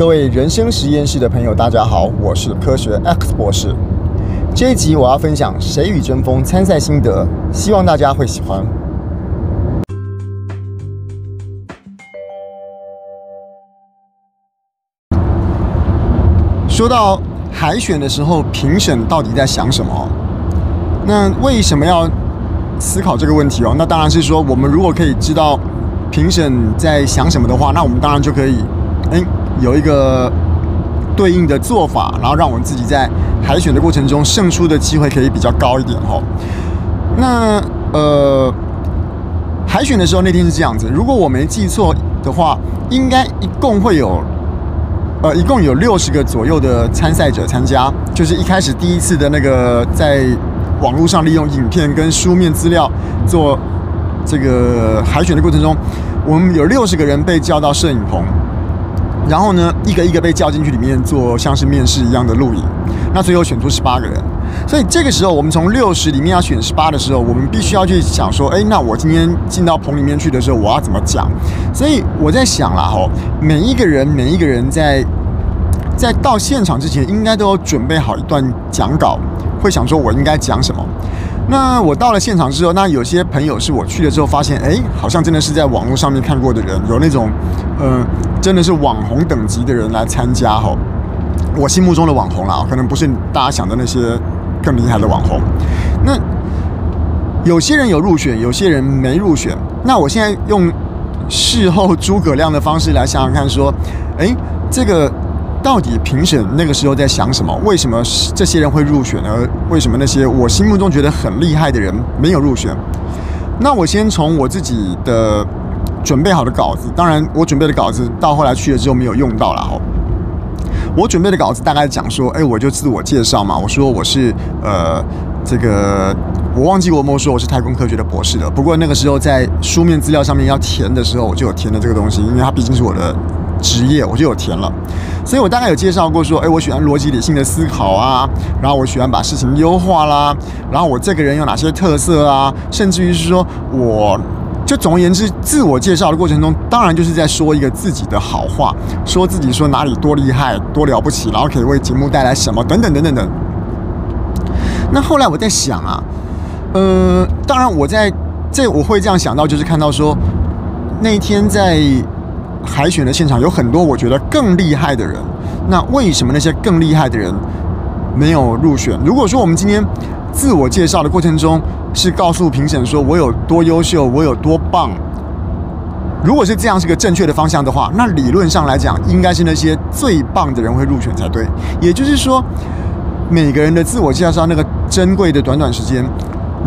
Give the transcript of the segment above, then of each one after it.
各位人生实验室的朋友，大家好，我是科学 X 博士。这一集我要分享《谁与争锋》参赛心得，希望大家会喜欢。说到海选的时候，评审到底在想什么？那为什么要思考这个问题哦？那当然是说，我们如果可以知道评审在想什么的话，那我们当然就可以，哎。有一个对应的做法，然后让我们自己在海选的过程中胜出的机会可以比较高一点吼。那呃，海选的时候那天是这样子，如果我没记错的话，应该一共会有呃一共有六十个左右的参赛者参加，就是一开始第一次的那个在网络上利用影片跟书面资料做这个海选的过程中，我们有六十个人被叫到摄影棚。然后呢，一个一个被叫进去里面做像是面试一样的录影，那最后选出十八个人。所以这个时候，我们从六十里面要选十八的时候，我们必须要去想说，哎，那我今天进到棚里面去的时候，我要怎么讲？所以我在想啦，吼，每一个人，每一个人在在到现场之前，应该都有准备好一段讲稿，会想说我应该讲什么。那我到了现场之后，那有些朋友是我去了之后发现，哎，好像真的是在网络上面看过的人，有那种，嗯、真的是网红等级的人来参加哈。我心目中的网红啦，可能不是大家想的那些更厉害的网红。那有些人有入选，有些人没入选。那我现在用事后诸葛亮的方式来想想看，说，哎，这个。到底评审那个时候在想什么？为什么这些人会入选？而为什么那些我心目中觉得很厉害的人没有入选？那我先从我自己的准备好的稿子，当然我准备的稿子到后来去了之后没有用到了哈。我准备的稿子大概讲说，哎，我就自我介绍嘛，我说我是呃这个我忘记我没说我是太空科学的博士了。不过那个时候在书面资料上面要填的时候，我就有填了这个东西，因为它毕竟是我的。职业我就有填了，所以我大概有介绍过说，哎，我喜欢逻辑理性的思考啊，然后我喜欢把事情优化啦，然后我这个人有哪些特色啊，甚至于是说，我就总而言之，自我介绍的过程中，当然就是在说一个自己的好话，说自己说哪里多厉害、多了不起，然后可以为节目带来什么等等等等等。那后来我在想啊，呃，当然我在这我会这样想到，就是看到说那一天在。海选的现场有很多我觉得更厉害的人，那为什么那些更厉害的人没有入选？如果说我们今天自我介绍的过程中是告诉评审说我有多优秀，我有多棒，如果是这样是个正确的方向的话，那理论上来讲应该是那些最棒的人会入选才对。也就是说，每个人的自我介绍那个珍贵的短短时间。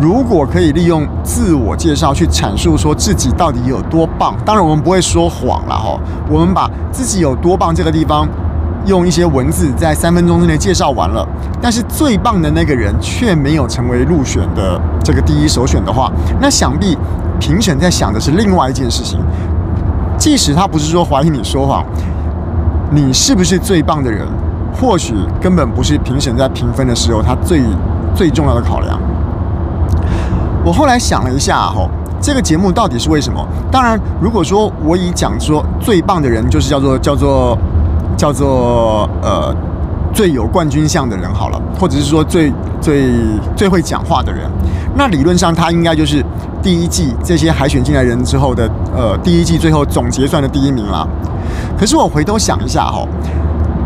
如果可以利用自我介绍去阐述说自己到底有多棒，当然我们不会说谎了哈。我们把自己有多棒这个地方用一些文字在三分钟之内介绍完了，但是最棒的那个人却没有成为入选的这个第一首选的话，那想必评审在想的是另外一件事情。即使他不是说怀疑你说谎，你是不是最棒的人，或许根本不是评审在评分的时候他最最重要的考量。我后来想了一下，吼，这个节目到底是为什么？当然，如果说我以讲说最棒的人，就是叫做叫做叫做呃最有冠军相的人好了，或者是说最最最会讲话的人，那理论上他应该就是第一季这些海选进来人之后的呃第一季最后总结算的第一名啦。可是我回头想一下，吼，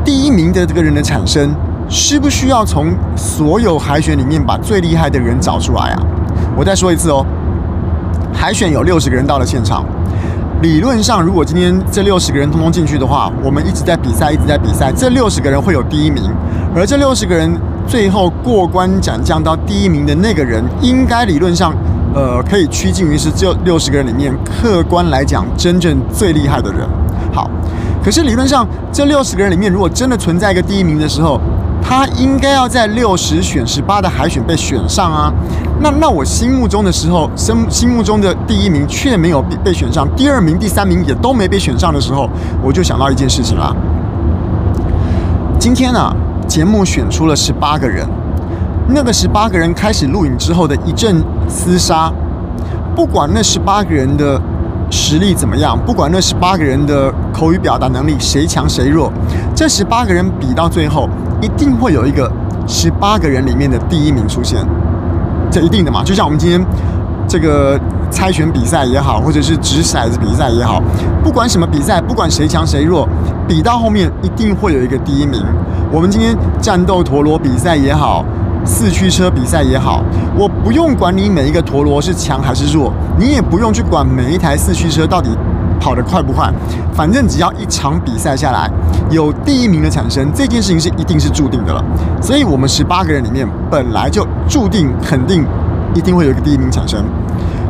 第一名的这个人的产生，需不需要从所有海选里面把最厉害的人找出来啊？我再说一次哦，海选有六十个人到了现场。理论上，如果今天这六十个人通通进去的话，我们一直在比赛，一直在比赛，这六十个人会有第一名。而这六十个人最后过关斩将到第一名的那个人，应该理论上，呃，可以趋近于是这六十个人里面客观来讲真正最厉害的人。好，可是理论上，这六十个人里面，如果真的存在一个第一名的时候，他应该要在六十选十八的海选被选上啊，那那我心目中的时候，心心目中的第一名却没有被被选上，第二名、第三名也都没被选上的时候，我就想到一件事情了。今天呢、节目选出了十八个人，那个十八个人开始录影之后的一阵厮杀，不管那十八个人的实力怎么样，不管那十八个人的口语表达能力谁强谁弱，这十八个人比到最后，一定会有一个十八个人里面的第一名出现，这一定的嘛。就像我们今天这个猜拳比赛也好，或者是掷骰子比赛也好，不管什么比赛，不管谁强谁弱，比到后面一定会有一个第一名。我们今天战斗陀螺比赛也好。四驱车比赛也好，我不用管你每一个陀螺是强还是弱，你也不用去管每一台四驱车到底跑得快不快，反正只要一场比赛下来有第一名的产生，这件事情是一定是注定的了。所以，我们十八个人里面本来就注定肯定一定会有一个第一名产生。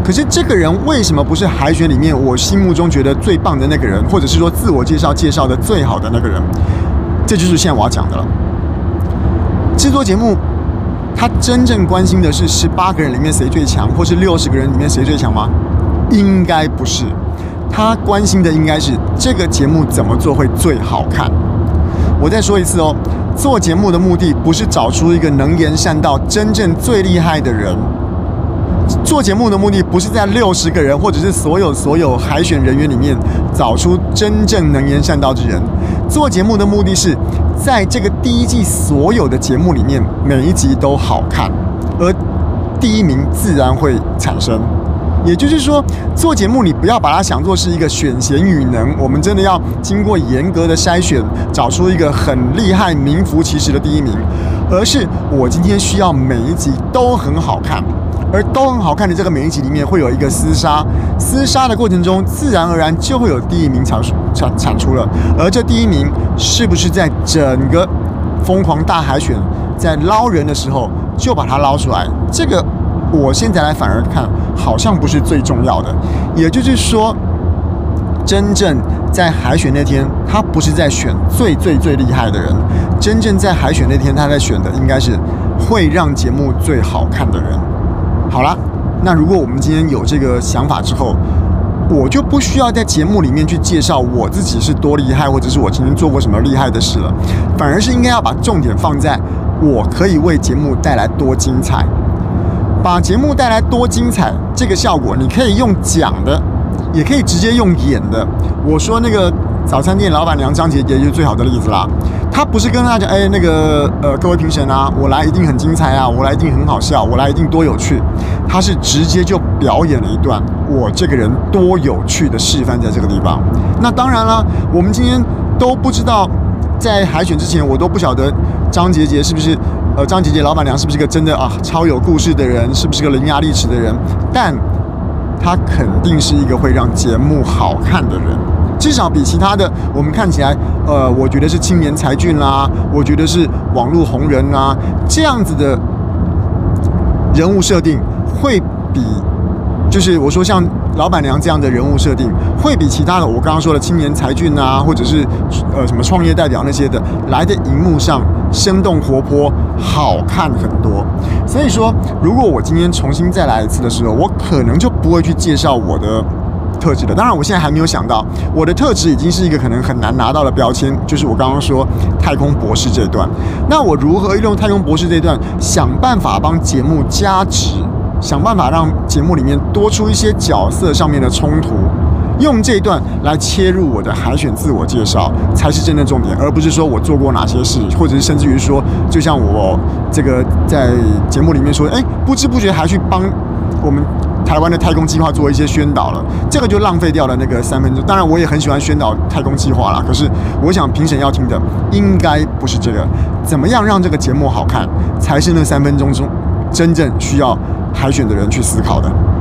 可是，这个人为什么不是海选里面我心目中觉得最棒的那个人，或者是说自我介绍介绍的最好的那个人？这就是现在我要讲的了。制作节目。他真正关心的是十八个人里面谁最强，或是六十个人里面谁最强吗？应该不是，他关心的应该是这个节目怎么做会最好看。我再说一次哦，做节目的目的不是找出一个能言善道、真正最厉害的人。做节目的目的不是在六十个人或者是所有所有海选人员里面找出真正能言善道之人。做节目的目的是在这个第一季所有的节目里面，每一集都好看，而第一名自然会产生。也就是说，做节目你不要把它想作是一个选贤与能，我们真的要经过严格的筛选，找出一个很厉害、名副其实的第一名，而是我今天需要每一集都很好看。而都很好看的这个每一集里面会有一个厮杀，厮杀的过程中自然而然就会有第一名产产产出了，而这第一名是不是在整个疯狂大海选在捞人的时候就把它捞出来？这个我现在来反而看好像不是最重要的，也就是说，真正在海选那天，他不是在选最最最厉害的人，真正在海选那天他在选的应该是会让节目最好看的人。好了，那如果我们今天有这个想法之后，我就不需要在节目里面去介绍我自己是多厉害，或者是我曾经做过什么厉害的事了，反而是应该要把重点放在我可以为节目带来多精彩，把节目带来多精彩这个效果，你可以用讲的，也可以直接用演的。我说那个。早餐店老板娘张杰杰就是最好的例子啦。她不是跟大家讲，哎，那个呃，各位评审啊，我来一定很精彩啊，我来一定很好笑，我来一定多有趣。她是直接就表演了一段我这个人多有趣的示范在这个地方。那当然了，我们今天都不知道，在海选之前，我都不晓得张杰杰是不是呃，张姐姐老板娘是不是个真的啊超有故事的人，是不是个伶牙俐齿的人？但她肯定是一个会让节目好看的人。至少比其他的我们看起来，呃，我觉得是青年才俊啦，我觉得是网络红人啊，这样子的人物设定会比，就是我说像老板娘这样的人物设定，会比其他的我刚刚说的青年才俊啊，或者是呃什么创业代表那些的来的荧幕上生动活泼，好看很多。所以说，如果我今天重新再来一次的时候，我可能就不会去介绍我的。特质的，当然我现在还没有想到，我的特质已经是一个可能很难拿到的标签，就是我刚刚说太空博士这一段。那我如何利用太空博士这一段，想办法帮节目加值，想办法让节目里面多出一些角色上面的冲突，用这一段来切入我的海选自我介绍，才是真的重点，而不是说我做过哪些事，或者是甚至于说，就像我这个在节目里面说，哎，不知不觉还去帮我们。台湾的太空计划做一些宣导了，这个就浪费掉了那个三分钟。当然，我也很喜欢宣导太空计划啦。可是，我想评审要听的应该不是这个，怎么样让这个节目好看，才是那三分钟中真正需要海选的人去思考的。